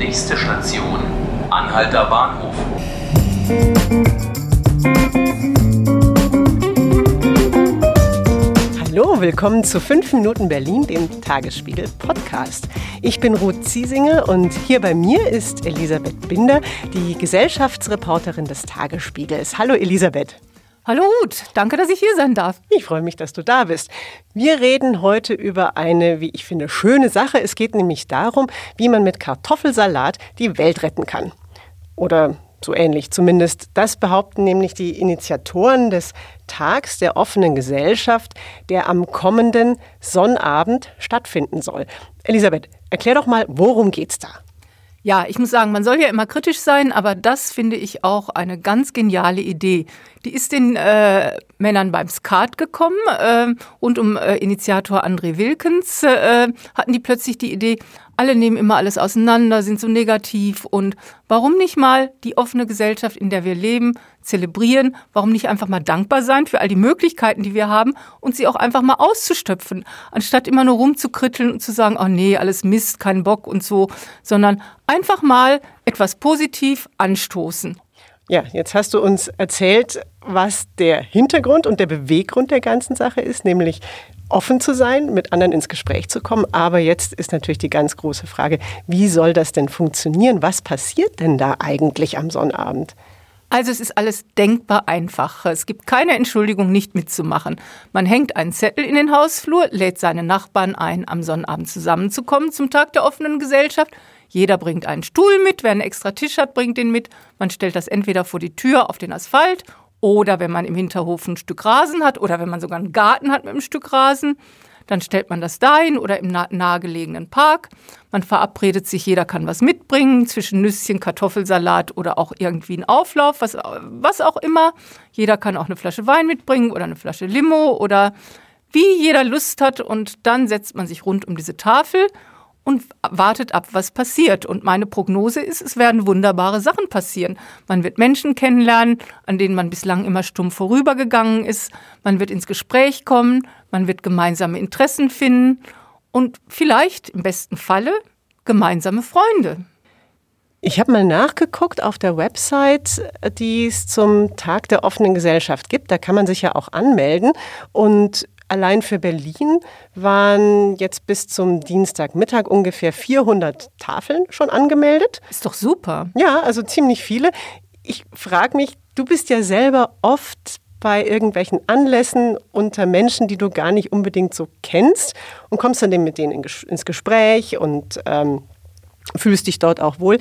Nächste Station, Anhalter Bahnhof. Hallo, willkommen zu 5 Minuten Berlin, dem Tagesspiegel Podcast. Ich bin Ruth Ziesinger und hier bei mir ist Elisabeth Binder, die Gesellschaftsreporterin des Tagesspiegels. Hallo Elisabeth. Hallo Ruth, danke, dass ich hier sein darf. Ich freue mich, dass du da bist. Wir reden heute über eine, wie ich finde, schöne Sache. Es geht nämlich darum, wie man mit Kartoffelsalat die Welt retten kann. Oder so ähnlich zumindest. Das behaupten nämlich die Initiatoren des Tags der offenen Gesellschaft, der am kommenden Sonnabend stattfinden soll. Elisabeth, erklär doch mal, worum geht's da? Ja, ich muss sagen, man soll ja immer kritisch sein, aber das finde ich auch eine ganz geniale Idee. Die ist den äh, Männern beim Skat gekommen äh, und um äh, Initiator André Wilkens äh, hatten die plötzlich die Idee, alle nehmen immer alles auseinander, sind so negativ und warum nicht mal die offene Gesellschaft, in der wir leben, zelebrieren? Warum nicht einfach mal dankbar sein für all die Möglichkeiten, die wir haben und sie auch einfach mal auszustöpfen, anstatt immer nur rumzukritteln und zu sagen, oh nee, alles Mist, kein Bock und so, sondern einfach mal etwas positiv anstoßen. Ja, jetzt hast du uns erzählt, was der Hintergrund und der Beweggrund der ganzen Sache ist, nämlich offen zu sein, mit anderen ins Gespräch zu kommen. Aber jetzt ist natürlich die ganz große Frage, wie soll das denn funktionieren? Was passiert denn da eigentlich am Sonnabend? Also es ist alles denkbar einfach. Es gibt keine Entschuldigung, nicht mitzumachen. Man hängt einen Zettel in den Hausflur, lädt seine Nachbarn ein, am Sonnabend zusammenzukommen zum Tag der offenen Gesellschaft. Jeder bringt einen Stuhl mit, wer einen extra Tisch hat, bringt den mit. Man stellt das entweder vor die Tür auf den Asphalt oder wenn man im Hinterhof ein Stück Rasen hat oder wenn man sogar einen Garten hat mit einem Stück Rasen, dann stellt man das dahin oder im nahegelegenen Park. Man verabredet sich, jeder kann was mitbringen, zwischen Nüsschen, Kartoffelsalat oder auch irgendwie einen Auflauf, was, was auch immer. Jeder kann auch eine Flasche Wein mitbringen oder eine Flasche Limo oder wie jeder Lust hat. Und dann setzt man sich rund um diese Tafel und wartet ab, was passiert. Und meine Prognose ist, es werden wunderbare Sachen passieren. Man wird Menschen kennenlernen, an denen man bislang immer stumm vorübergegangen ist. Man wird ins Gespräch kommen, man wird gemeinsame Interessen finden und vielleicht im besten Falle gemeinsame Freunde. Ich habe mal nachgeguckt auf der Website, die es zum Tag der offenen Gesellschaft gibt. Da kann man sich ja auch anmelden. Und Allein für Berlin waren jetzt bis zum Dienstagmittag ungefähr 400 Tafeln schon angemeldet. Ist doch super. Ja, also ziemlich viele. Ich frage mich, du bist ja selber oft bei irgendwelchen Anlässen unter Menschen, die du gar nicht unbedingt so kennst und kommst dann mit denen ins Gespräch und ähm, fühlst dich dort auch wohl.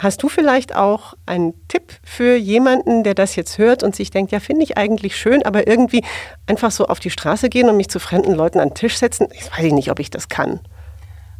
Hast du vielleicht auch einen Tipp für jemanden, der das jetzt hört und sich denkt, ja, finde ich eigentlich schön, aber irgendwie einfach so auf die Straße gehen und mich zu fremden Leuten an den Tisch setzen? Ich weiß nicht, ob ich das kann.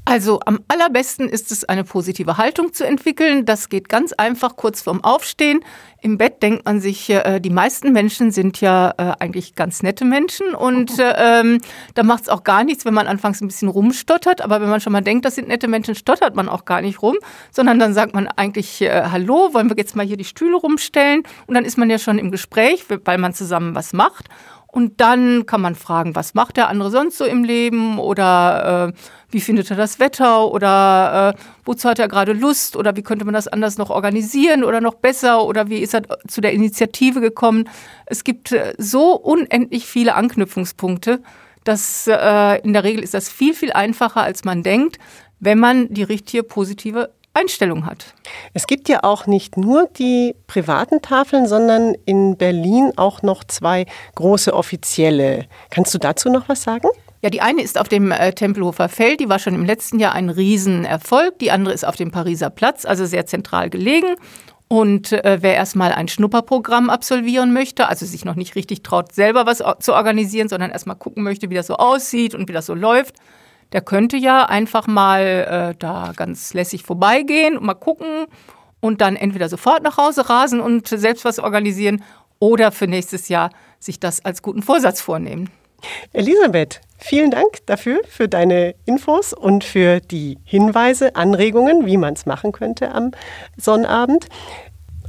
Also am allerbesten ist es, eine positive Haltung zu entwickeln. Das geht ganz einfach kurz vorm Aufstehen. Im Bett denkt man sich, äh, die meisten Menschen sind ja äh, eigentlich ganz nette Menschen und äh, ähm, da macht es auch gar nichts, wenn man anfangs ein bisschen rumstottert. Aber wenn man schon mal denkt, das sind nette Menschen, stottert man auch gar nicht rum, sondern dann sagt man eigentlich, äh, hallo, wollen wir jetzt mal hier die Stühle rumstellen? Und dann ist man ja schon im Gespräch, weil man zusammen was macht. Und dann kann man fragen, was macht der andere sonst so im Leben? Oder äh, wie findet er das Wetter? Oder äh, wozu hat er gerade Lust? Oder wie könnte man das anders noch organisieren oder noch besser? Oder wie ist er zu der Initiative gekommen. Es gibt äh, so unendlich viele Anknüpfungspunkte, dass äh, in der Regel ist das viel, viel einfacher, als man denkt, wenn man die richtige positive Einstellung hat. Es gibt ja auch nicht nur die privaten Tafeln, sondern in Berlin auch noch zwei große offizielle. Kannst du dazu noch was sagen? Ja, die eine ist auf dem äh, Tempelhofer Feld, die war schon im letzten Jahr ein Riesenerfolg. Die andere ist auf dem Pariser Platz, also sehr zentral gelegen. Und äh, wer erstmal ein Schnupperprogramm absolvieren möchte, also sich noch nicht richtig traut, selber was zu organisieren, sondern erstmal gucken möchte, wie das so aussieht und wie das so läuft, der könnte ja einfach mal äh, da ganz lässig vorbeigehen und mal gucken und dann entweder sofort nach Hause rasen und selbst was organisieren oder für nächstes Jahr sich das als guten Vorsatz vornehmen. Elisabeth, vielen Dank dafür, für deine Infos und für die Hinweise, Anregungen, wie man es machen könnte am Sonnabend.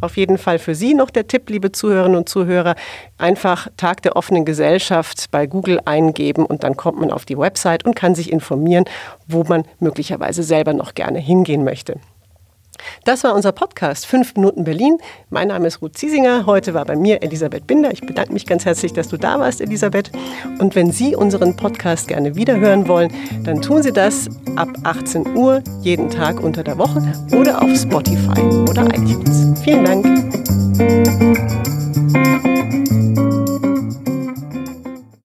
Auf jeden Fall für Sie noch der Tipp, liebe Zuhörerinnen und Zuhörer, einfach Tag der offenen Gesellschaft bei Google eingeben und dann kommt man auf die Website und kann sich informieren, wo man möglicherweise selber noch gerne hingehen möchte. Das war unser Podcast 5 Minuten Berlin. Mein Name ist Ruth Ziesinger. Heute war bei mir Elisabeth Binder. Ich bedanke mich ganz herzlich, dass du da warst, Elisabeth. Und wenn Sie unseren Podcast gerne wiederhören wollen, dann tun Sie das ab 18 Uhr jeden Tag unter der Woche oder auf Spotify oder iTunes. Vielen Dank.